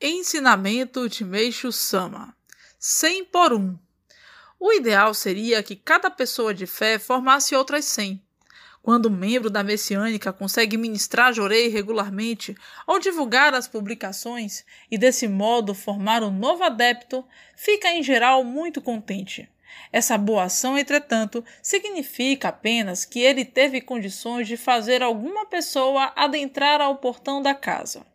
Ensinamento de Meixo Sama 100 por 1 O ideal seria que cada pessoa de fé formasse outras 100. Quando um membro da messiânica consegue ministrar Jorei regularmente ou divulgar as publicações e desse modo formar um novo adepto, fica em geral muito contente. Essa boa ação, entretanto, significa apenas que ele teve condições de fazer alguma pessoa adentrar ao portão da casa.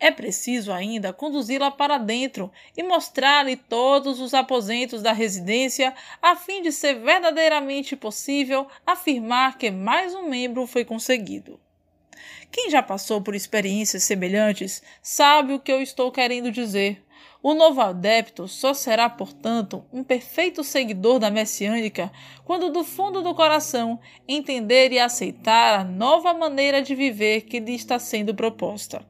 É preciso ainda conduzi-la para dentro e mostrar-lhe todos os aposentos da residência, a fim de ser verdadeiramente possível afirmar que mais um membro foi conseguido. Quem já passou por experiências semelhantes sabe o que eu estou querendo dizer. O novo adepto só será, portanto, um perfeito seguidor da messiânica quando, do fundo do coração, entender e aceitar a nova maneira de viver que lhe está sendo proposta.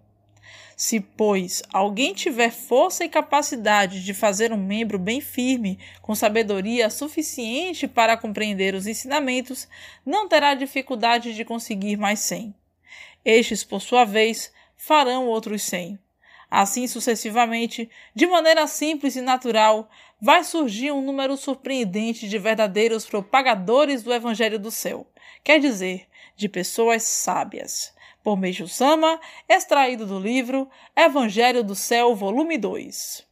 Se, pois, alguém tiver força e capacidade de fazer um membro bem firme, com sabedoria suficiente para compreender os ensinamentos, não terá dificuldade de conseguir mais cem. Estes, por sua vez, farão outros cem. Assim sucessivamente, de maneira simples e natural, vai surgir um número surpreendente de verdadeiros propagadores do Evangelho do Céu, quer dizer, de pessoas sábias por Meishu Sama, extraído do livro Evangelho do Céu, volume 2.